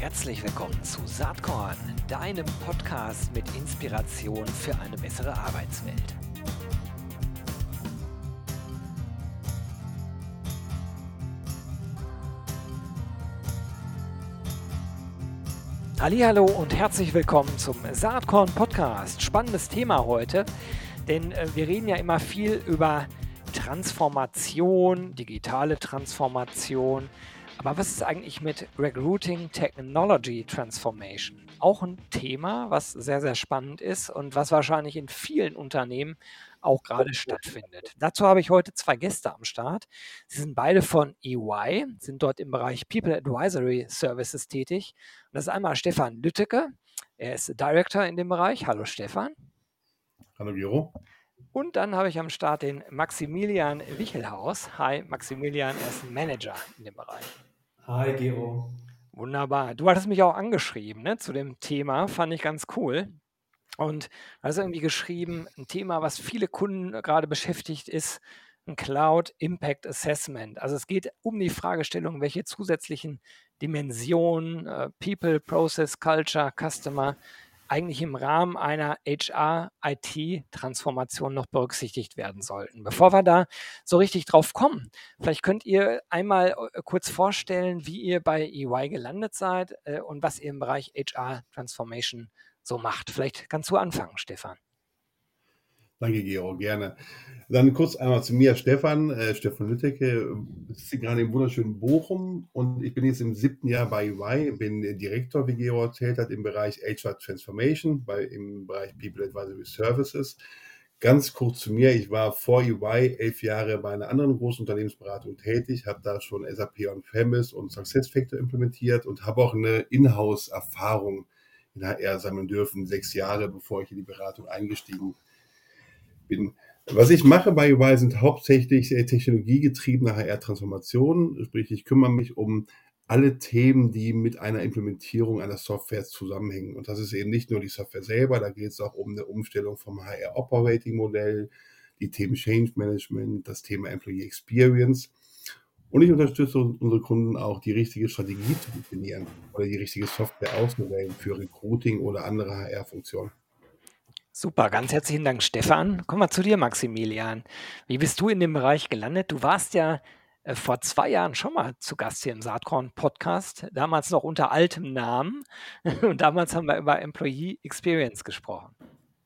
Herzlich willkommen zu Saatkorn, deinem Podcast mit Inspiration für eine bessere Arbeitswelt. Hallo und herzlich willkommen zum Saatkorn Podcast. Spannendes Thema heute, denn äh, wir reden ja immer viel über Transformation, digitale Transformation. Aber was ist eigentlich mit Recruiting Technology Transformation? Auch ein Thema, was sehr, sehr spannend ist und was wahrscheinlich in vielen Unternehmen auch gerade stattfindet. Dazu habe ich heute zwei Gäste am Start. Sie sind beide von EY, sind dort im Bereich People Advisory Services tätig. Und das ist einmal Stefan Lütteke. Er ist Director in dem Bereich. Hallo Stefan. Hallo Gero. Und dann habe ich am Start den Maximilian Wichelhaus. Hi Maximilian, er ist Manager in dem Bereich. Hi, Gero. Wunderbar. Du hattest mich auch angeschrieben ne, zu dem Thema, fand ich ganz cool. Und hast irgendwie geschrieben, ein Thema, was viele Kunden gerade beschäftigt, ist ein Cloud Impact Assessment. Also es geht um die Fragestellung, welche zusätzlichen Dimensionen, äh, People, Process, Culture, Customer eigentlich im Rahmen einer HR-IT-Transformation noch berücksichtigt werden sollten. Bevor wir da so richtig drauf kommen, vielleicht könnt ihr einmal äh, kurz vorstellen, wie ihr bei EY gelandet seid äh, und was ihr im Bereich HR-Transformation so macht. Vielleicht kannst du anfangen, Stefan. Danke, Gero, gerne. Dann kurz einmal zu mir, Stefan, äh, Stefan Lütteke, sitze gerade im wunderschönen Bochum und ich bin jetzt im siebten Jahr bei UI, bin Direktor, wie Gero erzählt hat, im Bereich HR Transformation, bei, im Bereich People Advisory Services. Ganz kurz zu mir, ich war vor UI elf Jahre bei einer anderen großen Unternehmensberatung tätig, habe da schon SAP On-Premise und SuccessFactor implementiert und habe auch eine Inhouse-Erfahrung in HR sammeln dürfen, sechs Jahre bevor ich in die Beratung eingestiegen bin bin. Was ich mache bei UI sind hauptsächlich technologiegetriebene HR-Transformationen, sprich ich kümmere mich um alle Themen, die mit einer Implementierung einer Software zusammenhängen. Und das ist eben nicht nur die Software selber, da geht es auch um eine Umstellung vom HR-Operating-Modell, die Themen Change Management, das Thema Employee Experience. Und ich unterstütze unsere Kunden auch, die richtige Strategie zu definieren oder die richtige Software auszuwählen für Recruiting oder andere HR-Funktionen. Super, ganz herzlichen Dank, Stefan. Kommen wir zu dir, Maximilian. Wie bist du in dem Bereich gelandet? Du warst ja äh, vor zwei Jahren schon mal zu Gast hier im Saatkorn-Podcast, damals noch unter altem Namen. Und damals haben wir über Employee Experience gesprochen.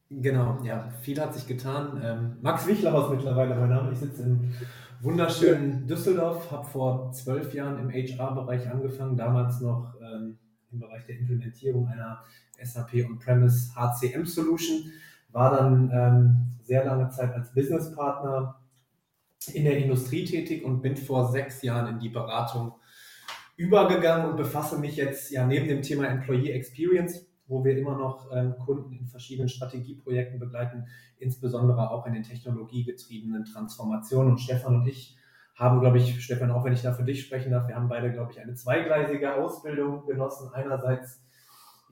Genau, ja, viel hat sich getan. Ähm, Max Wichler ist mittlerweile mein Name. Ich sitze im wunderschönen Düsseldorf, habe vor zwölf Jahren im HR-Bereich angefangen, damals noch ähm, im Bereich der Implementierung einer SAP On-Premise HCM Solution, war dann ähm, sehr lange Zeit als Businesspartner in der Industrie tätig und bin vor sechs Jahren in die Beratung übergegangen und befasse mich jetzt ja neben dem Thema Employee Experience, wo wir immer noch ähm, Kunden in verschiedenen Strategieprojekten begleiten, insbesondere auch in den technologiegetriebenen Transformationen. Und Stefan und ich haben, glaube ich, Stefan, auch wenn ich da für dich sprechen darf, wir haben beide, glaube ich, eine zweigleisige Ausbildung genossen. Einerseits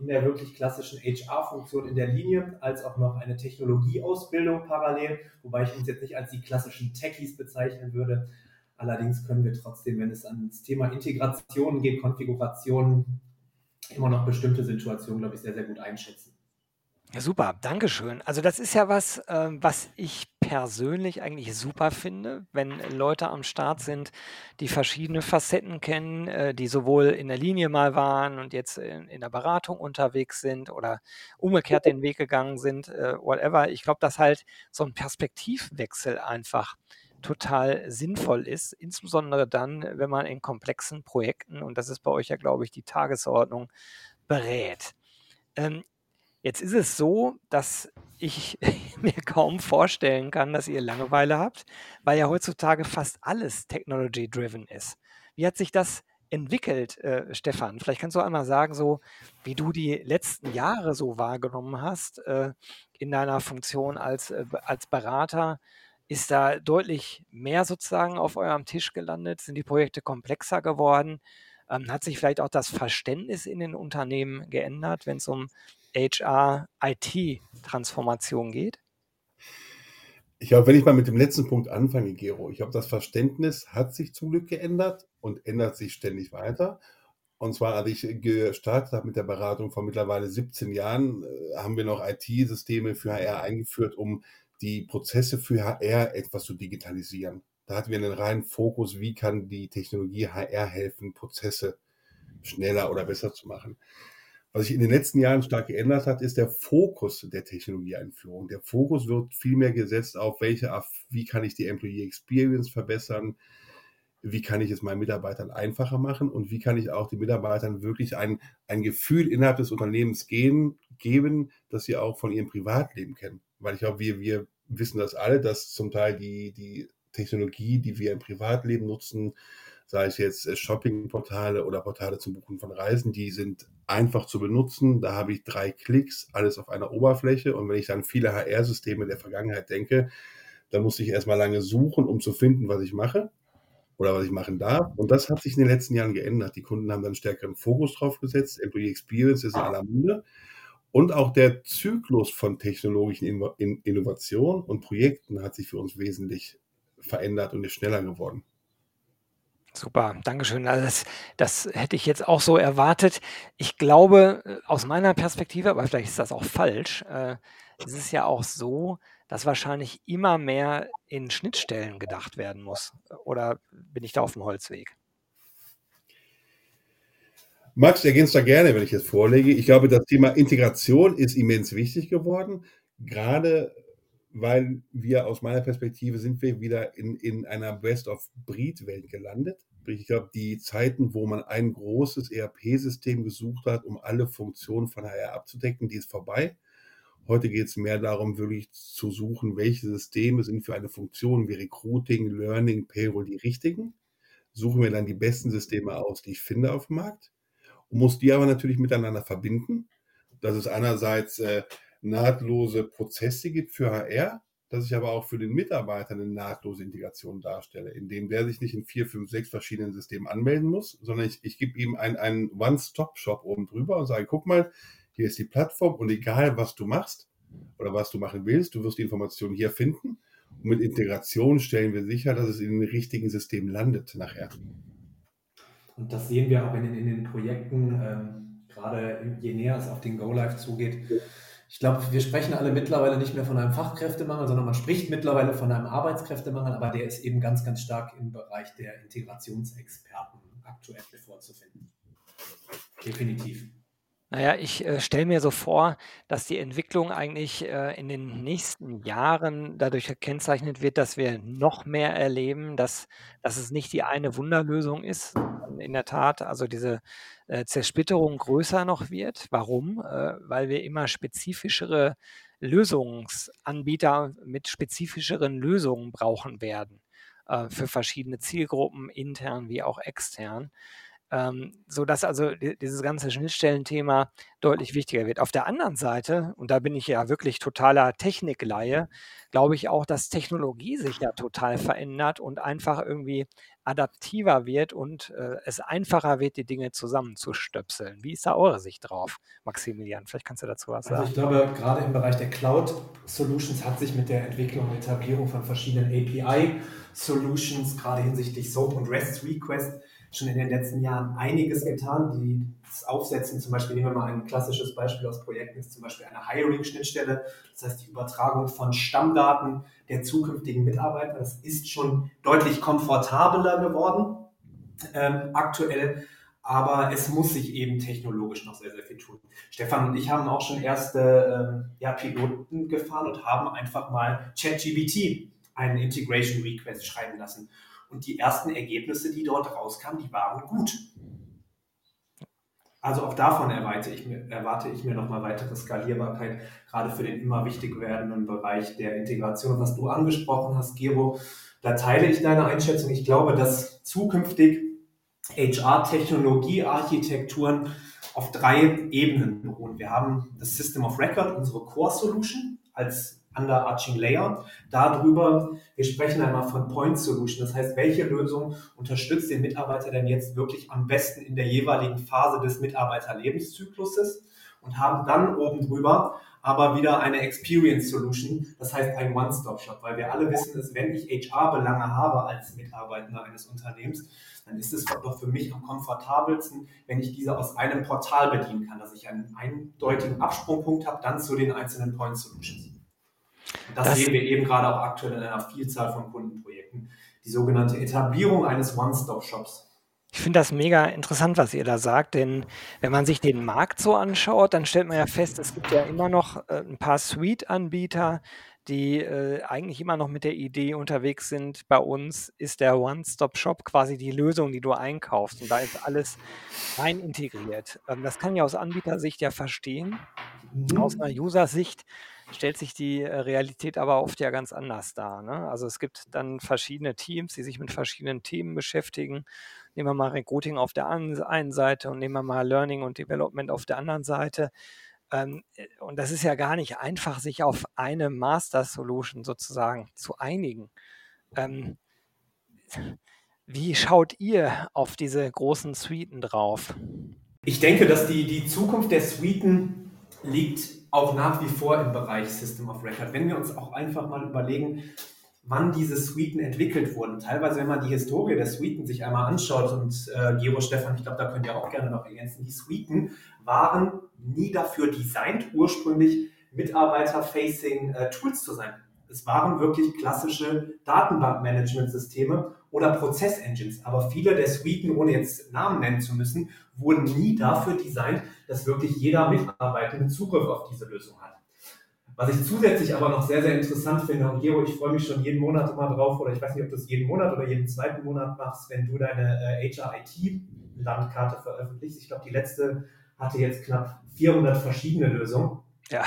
in der wirklich klassischen HR-Funktion in der Linie, als auch noch eine Technologieausbildung parallel, wobei ich uns jetzt nicht als die klassischen Techies bezeichnen würde. Allerdings können wir trotzdem, wenn es ans Thema Integration geht, Konfiguration, immer noch bestimmte Situationen, glaube ich, sehr, sehr gut einschätzen. Ja, super, Dankeschön. Also das ist ja was, äh, was ich persönlich eigentlich super finde, wenn Leute am Start sind, die verschiedene Facetten kennen, äh, die sowohl in der Linie mal waren und jetzt in, der Beratung unterwegs sind oder umgekehrt den Weg gegangen sind, äh, whatever. Ich glaube, dass halt so ein Perspektivwechsel einfach total sinnvoll ist, insbesondere dann, wenn man in komplexen Projekten, und das ist bei euch ja, glaube ich, die Tagesordnung, berät. Ähm, Jetzt ist es so, dass ich mir kaum vorstellen kann, dass ihr Langeweile habt, weil ja heutzutage fast alles technology-driven ist. Wie hat sich das entwickelt, äh, Stefan? Vielleicht kannst du einmal sagen, so wie du die letzten Jahre so wahrgenommen hast äh, in deiner Funktion als, äh, als Berater. Ist da deutlich mehr sozusagen auf eurem Tisch gelandet? Sind die Projekte komplexer geworden? Ähm, hat sich vielleicht auch das Verständnis in den Unternehmen geändert, wenn es um HR-IT-Transformation geht? Ich glaube, wenn ich mal mit dem letzten Punkt anfange, Gero, ich glaube, das Verständnis hat sich zum Glück geändert und ändert sich ständig weiter. Und zwar, als ich gestartet habe mit der Beratung vor mittlerweile 17 Jahren, äh, haben wir noch IT-Systeme für HR eingeführt, um die Prozesse für HR etwas zu digitalisieren. Da hatten wir einen reinen Fokus, wie kann die Technologie HR helfen, Prozesse schneller oder besser zu machen. Was sich in den letzten Jahren stark geändert hat, ist der Fokus der Technologieeinführung. Der Fokus wird viel mehr gesetzt auf welche, wie kann ich die Employee Experience verbessern, wie kann ich es meinen Mitarbeitern einfacher machen und wie kann ich auch den Mitarbeitern wirklich ein, ein Gefühl innerhalb des Unternehmens gehen, geben, dass sie auch von ihrem Privatleben kennen. Weil ich glaube, wir, wir wissen das alle, dass zum Teil die, die Technologie, die wir im Privatleben nutzen, sei es jetzt äh, Shoppingportale oder Portale zum Buchen von Reisen, die sind einfach zu benutzen. Da habe ich drei Klicks, alles auf einer Oberfläche. Und wenn ich dann viele HR-Systeme der Vergangenheit denke, dann muss ich erstmal lange suchen, um zu finden, was ich mache oder was ich machen darf. Und das hat sich in den letzten Jahren geändert. Die Kunden haben dann stärkeren Fokus drauf gesetzt. Employee Experience ist in aller Munde. Und auch der Zyklus von technologischen Innovationen und Projekten hat sich für uns wesentlich verändert und ist schneller geworden. Super, Dankeschön. Also das, das hätte ich jetzt auch so erwartet. Ich glaube, äh, aus meiner Perspektive, aber vielleicht ist das auch falsch, äh, es ist ja auch so, dass wahrscheinlich immer mehr in Schnittstellen gedacht werden muss. Oder bin ich da auf dem Holzweg? Max, ergänzt da gerne, wenn ich jetzt vorlege. Ich glaube, das Thema Integration ist immens wichtig geworden, gerade weil wir aus meiner Perspektive sind wir wieder in, in einer Best-of-Breed-Welt gelandet. Ich glaube, die Zeiten, wo man ein großes ERP-System gesucht hat, um alle Funktionen von HR abzudecken, die ist vorbei. Heute geht es mehr darum, wirklich zu suchen, welche Systeme sind für eine Funktion wie Recruiting, Learning, Payroll die richtigen. Suchen wir dann die besten Systeme aus, die ich finde auf dem Markt und muss die aber natürlich miteinander verbinden. Das ist einerseits äh, nahtlose Prozesse gibt für HR, dass ich aber auch für den Mitarbeiter eine nahtlose Integration darstelle, indem der sich nicht in vier, fünf, sechs verschiedenen Systemen anmelden muss, sondern ich, ich gebe ihm einen One-Stop-Shop oben drüber und sage, guck mal, hier ist die Plattform und egal, was du machst oder was du machen willst, du wirst die Informationen hier finden. Und mit Integration stellen wir sicher, dass es in den richtigen Systemen landet nachher. Und das sehen wir auch in den, in den Projekten, ähm, gerade je näher es auf den Go-Live zugeht. Ich glaube, wir sprechen alle mittlerweile nicht mehr von einem Fachkräftemangel, sondern man spricht mittlerweile von einem Arbeitskräftemangel, aber der ist eben ganz, ganz stark im Bereich der Integrationsexperten aktuell vorzufinden. Definitiv. Naja, ich äh, stelle mir so vor, dass die Entwicklung eigentlich äh, in den nächsten Jahren dadurch gekennzeichnet wird, dass wir noch mehr erleben, dass, dass es nicht die eine Wunderlösung ist. In der Tat, also diese äh, Zersplitterung größer noch wird. Warum? Äh, weil wir immer spezifischere Lösungsanbieter mit spezifischeren Lösungen brauchen werden äh, für verschiedene Zielgruppen, intern wie auch extern ähm, sodass also dieses ganze Schnittstellenthema deutlich wichtiger wird. Auf der anderen Seite, und da bin ich ja wirklich totaler Technikleihe, glaube ich auch, dass Technologie sich ja total verändert und einfach irgendwie adaptiver wird und äh, es einfacher wird, die Dinge zusammenzustöpseln. Wie ist da eure Sicht drauf, Maximilian? Vielleicht kannst du dazu was sagen. Also ich glaube, gerade im Bereich der Cloud Solutions hat sich mit der Entwicklung und Etablierung von verschiedenen API Solutions, gerade hinsichtlich SOAP und REST Request, schon in den letzten Jahren einiges getan. Die das Aufsetzen, zum Beispiel nehmen wir mal ein klassisches Beispiel aus Projekten, ist zum Beispiel eine Hiring-Schnittstelle. Das heißt, die Übertragung von Stammdaten der zukünftigen Mitarbeiter. Das ist schon deutlich komfortabler geworden ähm, aktuell. Aber es muss sich eben technologisch noch sehr, sehr viel tun. Stefan und ich haben auch schon erste ähm, ja, Piloten gefahren und haben einfach mal ChatGBT einen Integration Request schreiben lassen. Und die ersten Ergebnisse, die dort rauskamen, die waren gut. Also auch davon erwarte ich mir, erwarte ich mir nochmal weitere Skalierbarkeit, gerade für den immer wichtig werdenden Bereich der Integration, was du angesprochen hast, Gero. Da teile ich deine Einschätzung. Ich glaube, dass zukünftig HR-Technologie-Architekturen auf drei Ebenen beruhen. Wir haben das System of Record, unsere Core Solution als underarching Layer. Darüber, wir sprechen einmal von Point Solution. Das heißt, welche Lösung unterstützt den Mitarbeiter denn jetzt wirklich am besten in der jeweiligen Phase des Mitarbeiterlebenszykluses? und haben dann oben drüber aber wieder eine Experience Solution, das heißt ein One-Stop-Shop, weil wir alle wissen, dass wenn ich HR-Belange habe als Mitarbeiter eines Unternehmens, dann ist es doch für mich am komfortabelsten, wenn ich diese aus einem Portal bedienen kann, dass ich einen eindeutigen Absprungpunkt habe, dann zu den einzelnen Point Solutions. Das, das sehen wir eben gerade auch aktuell in einer Vielzahl von Kundenprojekten. Die sogenannte Etablierung eines One-Stop-Shops. Ich finde das mega interessant, was ihr da sagt, denn wenn man sich den Markt so anschaut, dann stellt man ja fest, es gibt ja immer noch äh, ein paar Suite-Anbieter, die äh, eigentlich immer noch mit der Idee unterwegs sind, bei uns ist der One-Stop-Shop quasi die Lösung, die du einkaufst und da ist alles rein integriert. Ähm, das kann ich aus Anbietersicht ja verstehen. Mhm. Aus einer User-Sicht stellt sich die äh, Realität aber oft ja ganz anders dar. Ne? Also es gibt dann verschiedene Teams, die sich mit verschiedenen Themen beschäftigen. Nehmen wir mal Recruiting auf der einen Seite und nehmen wir mal Learning und Development auf der anderen Seite. Ähm, äh, und das ist ja gar nicht einfach, sich auf eine Master Solution sozusagen zu einigen. Ähm, wie schaut ihr auf diese großen Suiten drauf? Ich denke, dass die, die Zukunft der Suiten liegt auch nach wie vor im Bereich System of Record. Wenn wir uns auch einfach mal überlegen, wann diese Suiten entwickelt wurden. Teilweise, wenn man die Historie der Suiten sich einmal anschaut und äh, Gero Stefan, ich glaube, da könnt ihr auch gerne noch ergänzen, die Suiten waren nie dafür designt, ursprünglich Mitarbeiter-facing äh, Tools zu sein. Es waren wirklich klassische Datenbankmanagementsysteme oder Prozessengines. Aber viele der Suiten, ohne jetzt Namen nennen zu müssen, wurden nie dafür designt, dass wirklich jeder Mitarbeitende Zugriff auf diese Lösung hat. Was ich zusätzlich aber noch sehr, sehr interessant finde, und Gero, ich freue mich schon jeden Monat immer drauf, oder ich weiß nicht, ob du es jeden Monat oder jeden zweiten Monat machst, wenn du deine äh, HRIT-Landkarte veröffentlichst. Ich glaube, die letzte hatte jetzt knapp 400 verschiedene Lösungen. Ja.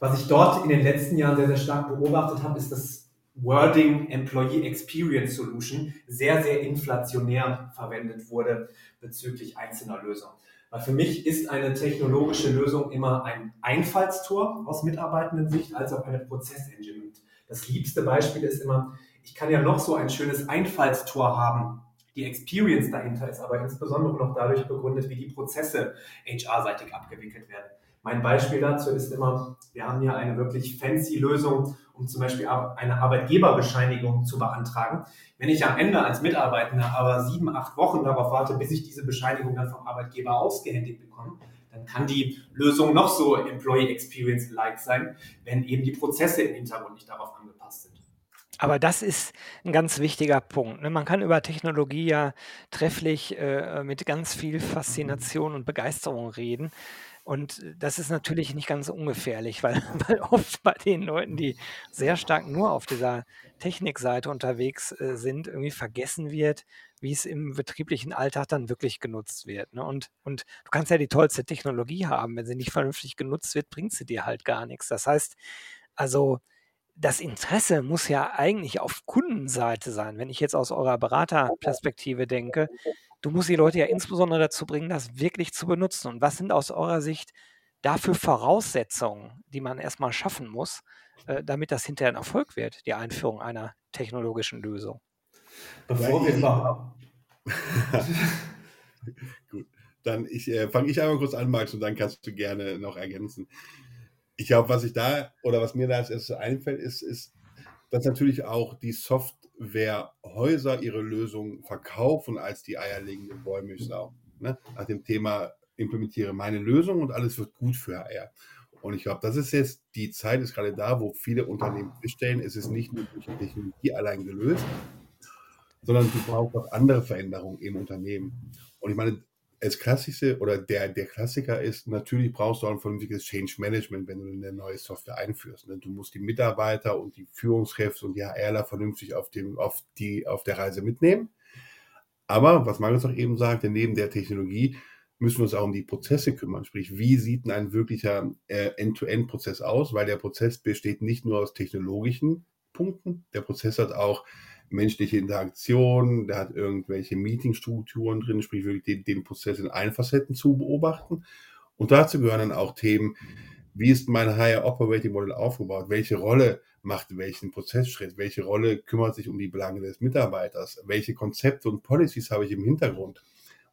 Was ich dort in den letzten Jahren sehr, sehr stark beobachtet habe, ist, dass Wording Employee Experience Solution sehr, sehr inflationär verwendet wurde bezüglich einzelner Lösungen. Weil für mich ist eine technologische Lösung immer ein Einfallstor aus Mitarbeitenden-Sicht als auch eine Prozessengine. Das liebste Beispiel ist immer, ich kann ja noch so ein schönes Einfallstor haben. Die Experience dahinter ist aber insbesondere noch dadurch begründet, wie die Prozesse HR-seitig abgewickelt werden. Mein Beispiel dazu ist immer, wir haben hier eine wirklich fancy Lösung, um zum Beispiel eine Arbeitgeberbescheinigung zu beantragen. Wenn ich am Ende als Mitarbeitender aber sieben, acht Wochen darauf warte, bis ich diese Bescheinigung dann vom Arbeitgeber ausgehändigt bekomme, dann kann die Lösung noch so Employee Experience-like sein, wenn eben die Prozesse im Hintergrund nicht darauf angepasst sind. Aber das ist ein ganz wichtiger Punkt. Ne? Man kann über Technologie ja trefflich äh, mit ganz viel Faszination und Begeisterung reden. Und das ist natürlich nicht ganz ungefährlich, weil, weil oft bei den Leuten, die sehr stark nur auf dieser Technikseite unterwegs äh, sind, irgendwie vergessen wird, wie es im betrieblichen Alltag dann wirklich genutzt wird. Ne? Und, und du kannst ja die tollste Technologie haben, wenn sie nicht vernünftig genutzt wird, bringt sie dir halt gar nichts. Das heißt, also das Interesse muss ja eigentlich auf Kundenseite sein. Wenn ich jetzt aus eurer Beraterperspektive denke, du musst die Leute ja insbesondere dazu bringen, das wirklich zu benutzen. Und was sind aus eurer Sicht dafür Voraussetzungen, die man erstmal schaffen muss, äh, damit das hinterher ein Erfolg wird, die Einführung einer technologischen Lösung? Bevor wir machen. Gut, dann äh, fange ich einmal kurz an, Max, und dann kannst du gerne noch ergänzen. Ich glaube, was ich da oder was mir da als erstes einfällt, ist, ist, dass natürlich auch die Soft Häuser ihre Lösung verkaufen als die eierlegende Wollmilchsau. Ne? Nach dem Thema implementiere meine Lösung und alles wird gut für HR. Und ich glaube, das ist jetzt, die Zeit ist gerade da, wo viele Unternehmen feststellen, es ist nicht nur durch Technologie allein gelöst, sondern du brauchst auch andere Veränderungen im Unternehmen. Und ich meine, das Klassische oder der, der Klassiker ist, natürlich brauchst du auch ein vernünftiges Change Management, wenn du eine neue Software einführst. Ne? Du musst die Mitarbeiter und die Führungskräfte und die HRler vernünftig auf, dem, auf, die, auf der Reise mitnehmen. Aber, was Marius auch eben sagte, neben der Technologie müssen wir uns auch um die Prozesse kümmern. Sprich, wie sieht ein wirklicher äh, End-to-End-Prozess aus? Weil der Prozess besteht nicht nur aus technologischen Punkten, der Prozess hat auch menschliche Interaktion, der hat irgendwelche Meetingstrukturen drin, sprich wirklich den, den Prozess in allen Facetten zu beobachten. Und dazu gehören dann auch Themen, wie ist mein Higher Operating Model aufgebaut? Welche Rolle macht welchen Prozessschritt? Welche Rolle kümmert sich um die Belange des Mitarbeiters? Welche Konzepte und Policies habe ich im Hintergrund?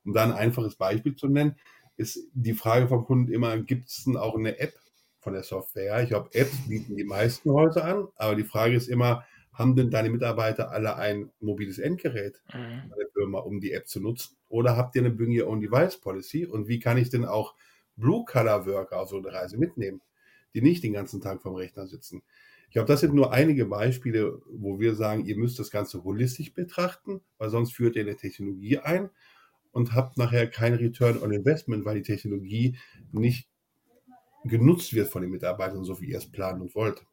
Um da ein einfaches Beispiel zu nennen, ist die Frage vom Kunden immer, gibt es denn auch eine App von der Software? Ich glaube, Apps bieten die meisten heute an, aber die Frage ist immer, haben denn deine Mitarbeiter alle ein mobiles Endgerät mhm. bei der Firma, um die App zu nutzen? Oder habt ihr eine Bring Your Own Device Policy? Und wie kann ich denn auch Blue-Color-Worker auf so eine Reise mitnehmen, die nicht den ganzen Tag vorm Rechner sitzen? Ich glaube, das sind nur einige Beispiele, wo wir sagen, ihr müsst das Ganze holistisch betrachten, weil sonst führt ihr eine Technologie ein und habt nachher kein Return on Investment, weil die Technologie nicht genutzt wird von den Mitarbeitern, so wie ihr es planen und wollt.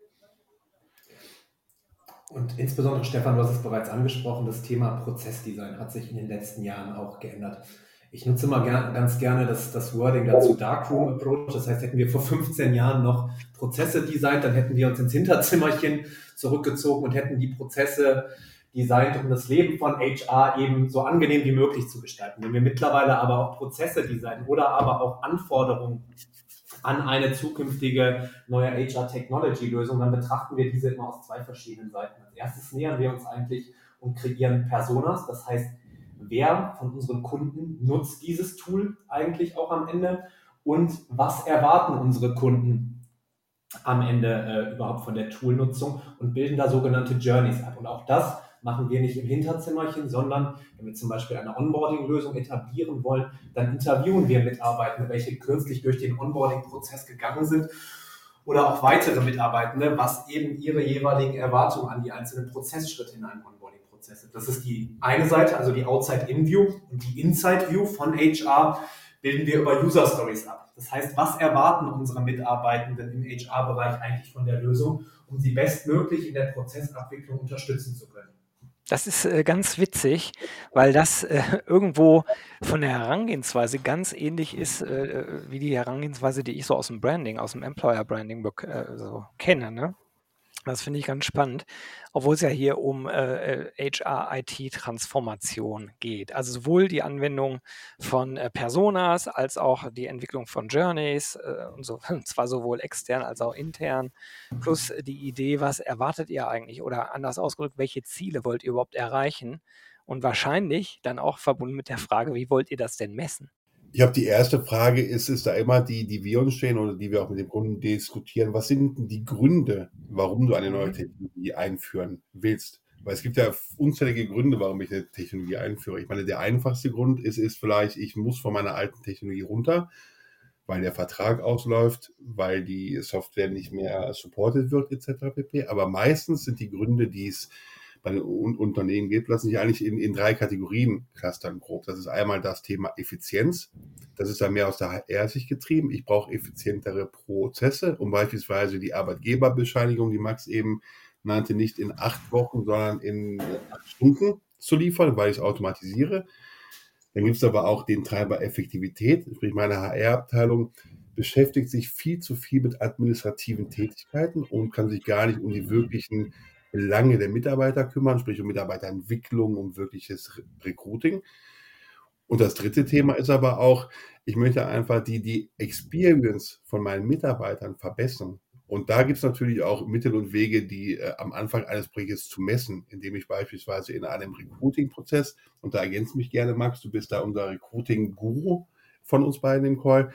Und insbesondere, Stefan, du hast es bereits angesprochen, das Thema Prozessdesign hat sich in den letzten Jahren auch geändert. Ich nutze immer gern, ganz gerne das, das Wording dazu Darkroom Approach. Das heißt, hätten wir vor 15 Jahren noch Prozesse designt, dann hätten wir uns ins Hinterzimmerchen zurückgezogen und hätten die Prozesse designt, um das Leben von HR eben so angenehm wie möglich zu gestalten. Wenn wir mittlerweile aber auch Prozesse designen oder aber auch Anforderungen an eine zukünftige neue HR-Technology-Lösung, dann betrachten wir diese immer aus zwei verschiedenen Seiten. Als erstes nähern wir uns eigentlich und kreieren Personas, das heißt, wer von unseren Kunden nutzt dieses Tool eigentlich auch am Ende und was erwarten unsere Kunden am Ende äh, überhaupt von der Toolnutzung und bilden da sogenannte Journeys ab. Und auch das machen wir nicht im Hinterzimmerchen, sondern wenn wir zum Beispiel eine Onboarding-Lösung etablieren wollen, dann interviewen wir Mitarbeitende, welche kürzlich durch den Onboarding-Prozess gegangen sind oder auch weitere Mitarbeitende, was eben ihre jeweiligen Erwartungen an die einzelnen Prozessschritte in einem Onboarding-Prozess sind. Das ist die eine Seite, also die Outside-In-View und die Inside-View von HR bilden wir über User Stories ab. Das heißt, was erwarten unsere Mitarbeitenden im HR-Bereich eigentlich von der Lösung, um sie bestmöglich in der Prozessabwicklung unterstützen zu können? Das ist äh, ganz witzig, weil das äh, irgendwo von der Herangehensweise ganz ähnlich ist äh, äh, wie die Herangehensweise, die ich so aus dem Branding, aus dem Employer Branding äh, so kenne. Ne? Das finde ich ganz spannend, obwohl es ja hier um äh, HR-IT-Transformation geht. Also sowohl die Anwendung von äh, Personas als auch die Entwicklung von Journeys, äh, und so, und zwar sowohl extern als auch intern, plus die Idee, was erwartet ihr eigentlich oder anders ausgedrückt, welche Ziele wollt ihr überhaupt erreichen? Und wahrscheinlich dann auch verbunden mit der Frage, wie wollt ihr das denn messen? Ich glaube, die erste Frage ist, ist da immer die, die wir uns stellen oder die wir auch mit dem Kunden diskutieren. Was sind denn die Gründe, warum du eine neue mhm. Technologie einführen willst? Weil es gibt ja unzählige Gründe, warum ich eine Technologie einführe. Ich meine, der einfachste Grund ist, ist vielleicht, ich muss von meiner alten Technologie runter, weil der Vertrag ausläuft, weil die Software nicht mehr supported wird, etc. pp. Aber meistens sind die Gründe, die es bei den Unternehmen gibt, lassen sich eigentlich in, in drei Kategorien clustern grob. Das ist einmal das Thema Effizienz. Das ist dann mehr aus der HR-Sicht getrieben. Ich brauche effizientere Prozesse, um beispielsweise die Arbeitgeberbescheinigung, die Max eben nannte, nicht in acht Wochen, sondern in acht Stunden zu liefern, weil ich es automatisiere. Dann gibt es aber auch den Treiber Effektivität, sprich meine HR-Abteilung beschäftigt sich viel zu viel mit administrativen Tätigkeiten und kann sich gar nicht um die wirklichen Belange der Mitarbeiter kümmern, sprich um Mitarbeiterentwicklung, um wirkliches Recruiting. Und das dritte Thema ist aber auch, ich möchte einfach die, die Experience von meinen Mitarbeitern verbessern. Und da gibt es natürlich auch Mittel und Wege, die äh, am Anfang eines Projektes zu messen, indem ich beispielsweise in einem Recruiting-Prozess, und da ergänzt mich gerne, Max, du bist da unser Recruiting-Guru von uns beiden im Call,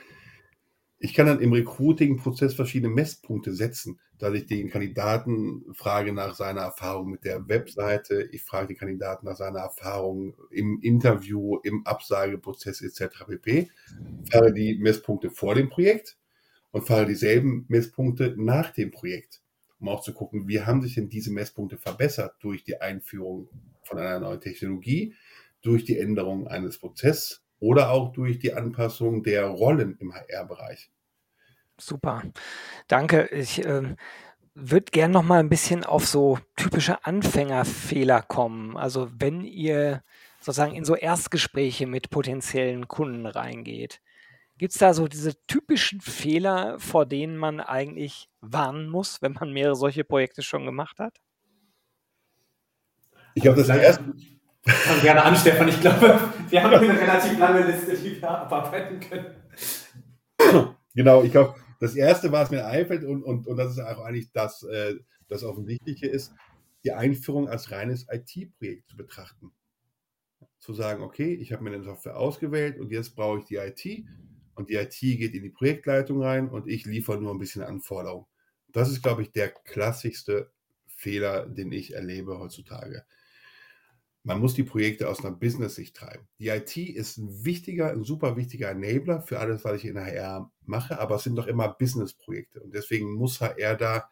ich kann dann im Recruiting-Prozess verschiedene Messpunkte setzen, dass ich den Kandidaten frage nach seiner Erfahrung mit der Webseite, ich frage den Kandidaten nach seiner Erfahrung im Interview, im Absageprozess etc. pp. Fahre die Messpunkte vor dem Projekt und fahre dieselben Messpunkte nach dem Projekt, um auch zu gucken, wie haben sich denn diese Messpunkte verbessert durch die Einführung von einer neuen Technologie, durch die Änderung eines Prozesses oder auch durch die Anpassung der Rollen im HR-Bereich. Super, danke. Ich äh, würde gerne noch mal ein bisschen auf so typische Anfängerfehler kommen. Also wenn ihr sozusagen in so Erstgespräche mit potenziellen Kunden reingeht, gibt es da so diese typischen Fehler, vor denen man eigentlich warnen muss, wenn man mehrere solche Projekte schon gemacht hat? Ich glaube, das erste, Fang gerne an, Stefan. Ich glaube, wir haben eine relativ lange Liste, die wir abarbeiten können. Genau, ich glaube, das Erste, was mir einfällt, und, und, und das ist auch eigentlich das, äh, das Offensichtliche ist, die Einführung als reines IT-Projekt zu betrachten. Zu sagen, okay, ich habe mir eine Software ausgewählt und jetzt brauche ich die IT und die IT geht in die Projektleitung rein und ich liefere nur ein bisschen Anforderungen. Das ist, glaube ich, der klassischste Fehler, den ich erlebe heutzutage. Man muss die Projekte aus einer Business-Sicht treiben. Die IT ist ein wichtiger, ein super wichtiger Enabler für alles, was ich in HR mache, aber es sind doch immer Business-Projekte. Und deswegen muss HR da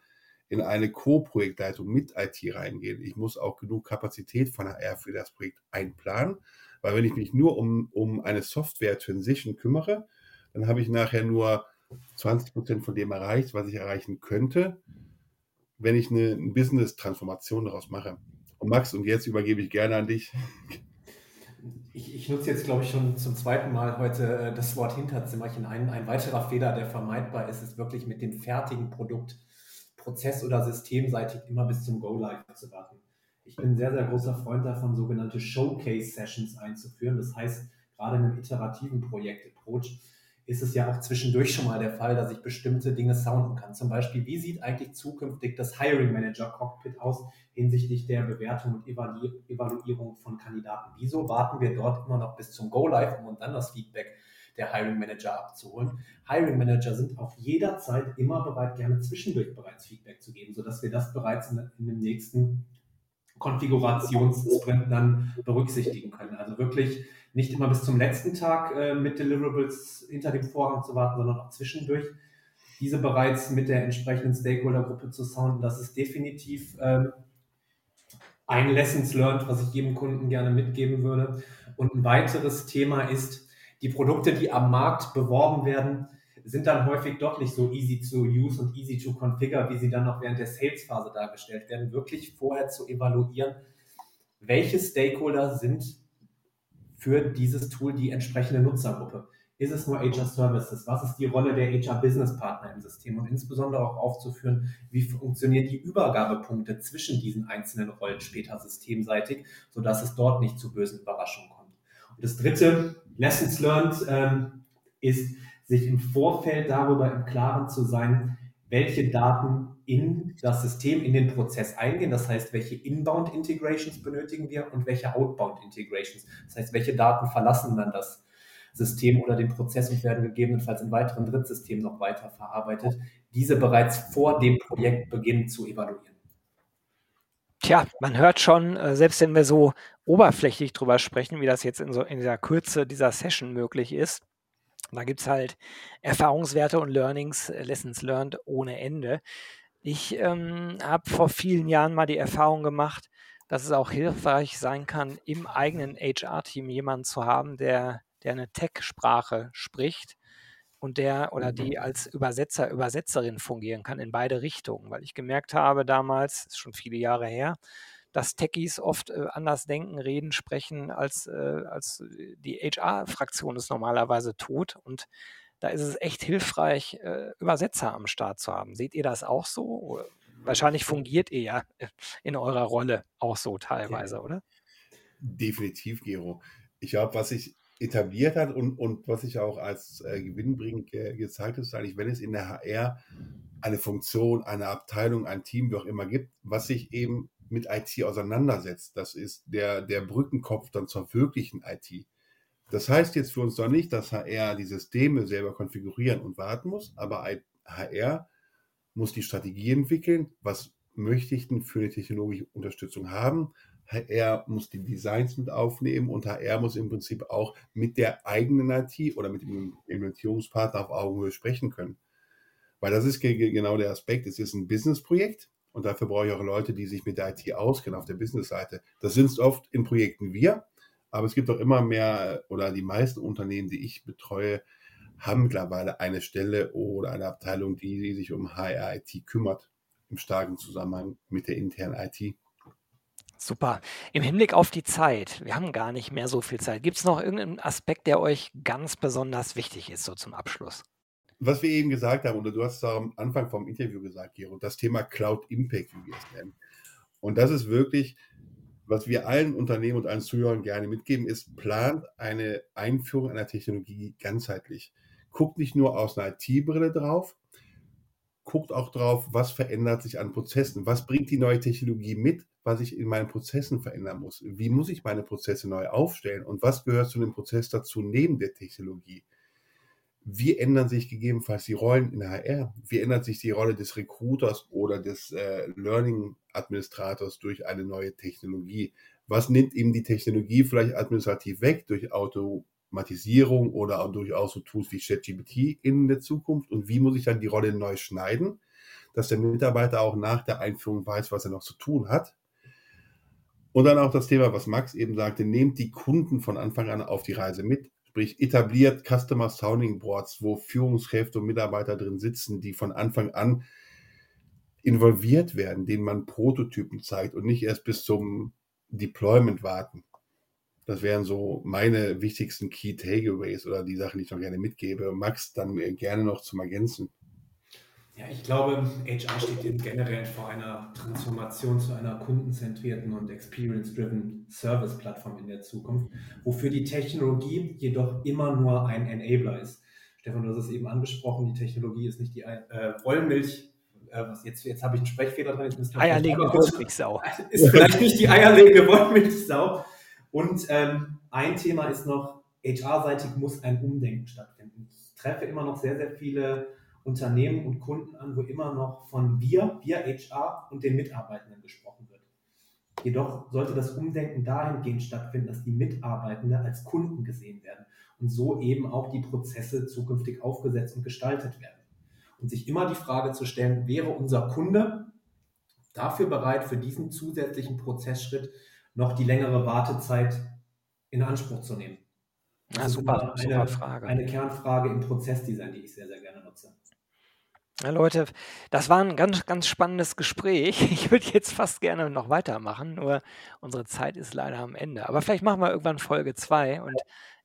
in eine Co-Projektleitung mit IT reingehen. Ich muss auch genug Kapazität von HR für das Projekt einplanen, weil wenn ich mich nur um, um eine Software-Transition kümmere, dann habe ich nachher nur 20 Prozent von dem erreicht, was ich erreichen könnte, wenn ich eine, eine Business-Transformation daraus mache. Max, und jetzt übergebe ich gerne an dich. Ich, ich nutze jetzt, glaube ich, schon zum zweiten Mal heute äh, das Wort Hinterzimmerchen. Ein, ein weiterer Fehler, der vermeidbar ist, ist wirklich mit dem fertigen Produkt prozess- oder systemseitig immer bis zum Go-Live zu warten. Ich bin ein sehr, sehr großer Freund davon, sogenannte Showcase-Sessions einzuführen. Das heißt, gerade in einem iterativen Projekt-Approach ist es ja auch zwischendurch schon mal der Fall, dass ich bestimmte Dinge sounden kann. Zum Beispiel, wie sieht eigentlich zukünftig das Hiring Manager Cockpit aus hinsichtlich der Bewertung und Evalu Evaluierung von Kandidaten? Wieso warten wir dort immer noch bis zum Go Live, um uns dann das Feedback der Hiring Manager abzuholen? Hiring Manager sind auf jeder Zeit immer bereit, gerne zwischendurch bereits Feedback zu geben, sodass wir das bereits in, in dem nächsten Konfigurationssprint dann berücksichtigen können. Also wirklich nicht immer bis zum letzten Tag äh, mit Deliverables hinter dem Vorhang zu warten, sondern auch zwischendurch diese bereits mit der entsprechenden Stakeholder-Gruppe zu sounden. Das ist definitiv ähm, ein Lessons learned, was ich jedem Kunden gerne mitgeben würde. Und ein weiteres Thema ist, die Produkte, die am Markt beworben werden, sind dann häufig doch nicht so easy to use und easy to configure, wie sie dann noch während der Sales-Phase dargestellt werden. Wirklich vorher zu evaluieren, welche Stakeholder sind für dieses Tool die entsprechende Nutzergruppe. Ist es nur HR Services? Was ist die Rolle der HR Business Partner im System? Und insbesondere auch aufzuführen, wie funktionieren die Übergabepunkte zwischen diesen einzelnen Rollen später systemseitig, sodass es dort nicht zu bösen Überraschungen kommt. Und das dritte, Lessons learned, ähm, ist, sich im Vorfeld darüber im Klaren zu sein, welche Daten in das System, in den Prozess eingehen. Das heißt, welche Inbound-Integrations benötigen wir und welche Outbound-Integrations. Das heißt, welche Daten verlassen dann das System oder den Prozess und werden gegebenenfalls in weiteren Drittsystemen noch weiter verarbeitet. Diese bereits vor dem Projektbeginn zu evaluieren. Tja, man hört schon, äh, selbst wenn wir so oberflächlich drüber sprechen, wie das jetzt in, so, in dieser Kürze dieser Session möglich ist, da gibt es halt Erfahrungswerte und Learnings, äh, Lessons learned ohne Ende. Ich ähm, habe vor vielen Jahren mal die Erfahrung gemacht, dass es auch hilfreich sein kann, im eigenen HR-Team jemanden zu haben, der, der eine Tech-Sprache spricht und der oder die mhm. als Übersetzer, Übersetzerin fungieren kann in beide Richtungen, weil ich gemerkt habe damals, ist schon viele Jahre her, dass Techies oft äh, anders denken, reden, sprechen, als, äh, als die HR-Fraktion es normalerweise tut. Und da ist es echt hilfreich, äh, Übersetzer am Start zu haben. Seht ihr das auch so? Wahrscheinlich fungiert ihr ja in eurer Rolle auch so teilweise, oder? Definitiv, Gero. Ich glaube, was sich etabliert hat und, und was sich auch als äh, gewinnbringend ge gezeigt ist, eigentlich, wenn es in der HR eine Funktion, eine Abteilung, ein Team, wie auch immer gibt, was sich eben mit IT auseinandersetzt. Das ist der, der Brückenkopf dann zur wirklichen IT. Das heißt jetzt für uns doch nicht, dass HR die Systeme selber konfigurieren und warten muss, aber HR muss die Strategie entwickeln, was möchte ich denn für eine technologische Unterstützung haben. HR muss die Designs mit aufnehmen und HR muss im Prinzip auch mit der eigenen IT oder mit dem Implementierungspartner auf Augenhöhe sprechen können. Weil das ist genau der Aspekt. Es ist ein Businessprojekt und dafür brauche ich auch Leute, die sich mit der IT auskennen auf der Business-Seite. Das sind oft in Projekten wir, aber es gibt auch immer mehr oder die meisten Unternehmen, die ich betreue, haben mittlerweile eine Stelle oder eine Abteilung, die, sich um HR-IT kümmert, im starken Zusammenhang mit der internen IT. Super. Im Hinblick auf die Zeit, wir haben gar nicht mehr so viel Zeit. Gibt es noch irgendeinen Aspekt, der euch ganz besonders wichtig ist, so zum Abschluss? Was wir eben gesagt haben, oder du hast es am Anfang vom Interview gesagt, Gero, das Thema Cloud Impact, wie wir es nennen. Und das ist wirklich, was wir allen Unternehmen und allen Zuhörern gerne mitgeben, ist, plant eine Einführung einer Technologie ganzheitlich. Guckt nicht nur aus einer IT-Brille drauf, guckt auch drauf, was verändert sich an Prozessen, was bringt die neue Technologie mit, was ich in meinen Prozessen verändern muss, wie muss ich meine Prozesse neu aufstellen und was gehört zu dem Prozess dazu neben der Technologie wie ändern sich gegebenenfalls die Rollen in HR? Wie ändert sich die Rolle des Recruiters oder des äh, Learning-Administrators durch eine neue Technologie? Was nimmt ihm die Technologie vielleicht administrativ weg durch Automatisierung oder auch durchaus so Tools wie ChatGPT in der Zukunft? Und wie muss ich dann die Rolle neu schneiden, dass der Mitarbeiter auch nach der Einführung weiß, was er noch zu tun hat? Und dann auch das Thema, was Max eben sagte, nehmt die Kunden von Anfang an auf die Reise mit sprich etabliert Customer Sounding Boards, wo Führungskräfte und Mitarbeiter drin sitzen, die von Anfang an involviert werden, denen man Prototypen zeigt und nicht erst bis zum Deployment warten. Das wären so meine wichtigsten Key Takeaways oder die Sachen, die ich noch gerne mitgebe. Max, dann gerne noch zum Ergänzen. Ja, ich glaube, HR steht generell vor einer Transformation zu einer kundenzentrierten und experience-driven Service-Plattform in der Zukunft, wofür die Technologie jedoch immer nur ein Enabler ist. Stefan, du hast es eben angesprochen, die Technologie ist nicht die äh, Wollmilch. Äh, jetzt jetzt habe ich einen Sprechfehler drin. Jetzt eierlegende Wollmilchsau. Ist vielleicht nicht die eierlegende Wollmilchsau. Und ähm, ein Thema ist noch, HR-seitig muss ein Umdenken stattfinden. Ich treffe immer noch sehr, sehr viele Unternehmen und Kunden an, wo immer noch von wir, wir HR und den Mitarbeitenden gesprochen wird. Jedoch sollte das Umdenken dahingehend stattfinden, dass die Mitarbeitenden als Kunden gesehen werden und so eben auch die Prozesse zukünftig aufgesetzt und gestaltet werden. Und sich immer die Frage zu stellen, wäre unser Kunde dafür bereit, für diesen zusätzlichen Prozessschritt noch die längere Wartezeit in Anspruch zu nehmen? Das ja, super, eine, super Frage. Eine Kernfrage im Prozessdesign, die ich sehr, sehr gerne nutze. Ja, Leute, das war ein ganz, ganz spannendes Gespräch. Ich würde jetzt fast gerne noch weitermachen, nur unsere Zeit ist leider am Ende. Aber vielleicht machen wir irgendwann Folge 2 und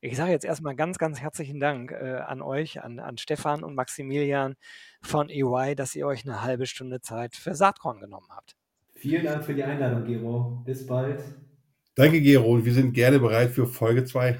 ich sage jetzt erstmal ganz, ganz herzlichen Dank äh, an euch, an, an Stefan und Maximilian von EY, dass ihr euch eine halbe Stunde Zeit für Saatkorn genommen habt. Vielen Dank für die Einladung, Gero. Bis bald. Danke, Gero. Und wir sind gerne bereit für Folge 2.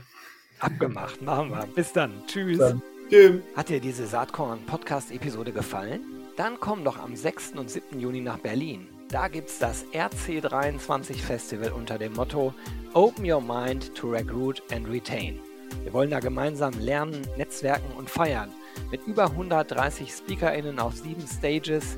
Abgemacht, machen wir. Bis dann. Tschüss. Dann. Tschüss. Hat dir diese Saatkorn-Podcast-Episode gefallen? Dann komm doch am 6. und 7. Juni nach Berlin. Da gibt's das RC23 Festival unter dem Motto Open Your Mind to Recruit and Retain. Wir wollen da gemeinsam lernen, netzwerken und feiern. Mit über 130 SpeakerInnen auf sieben Stages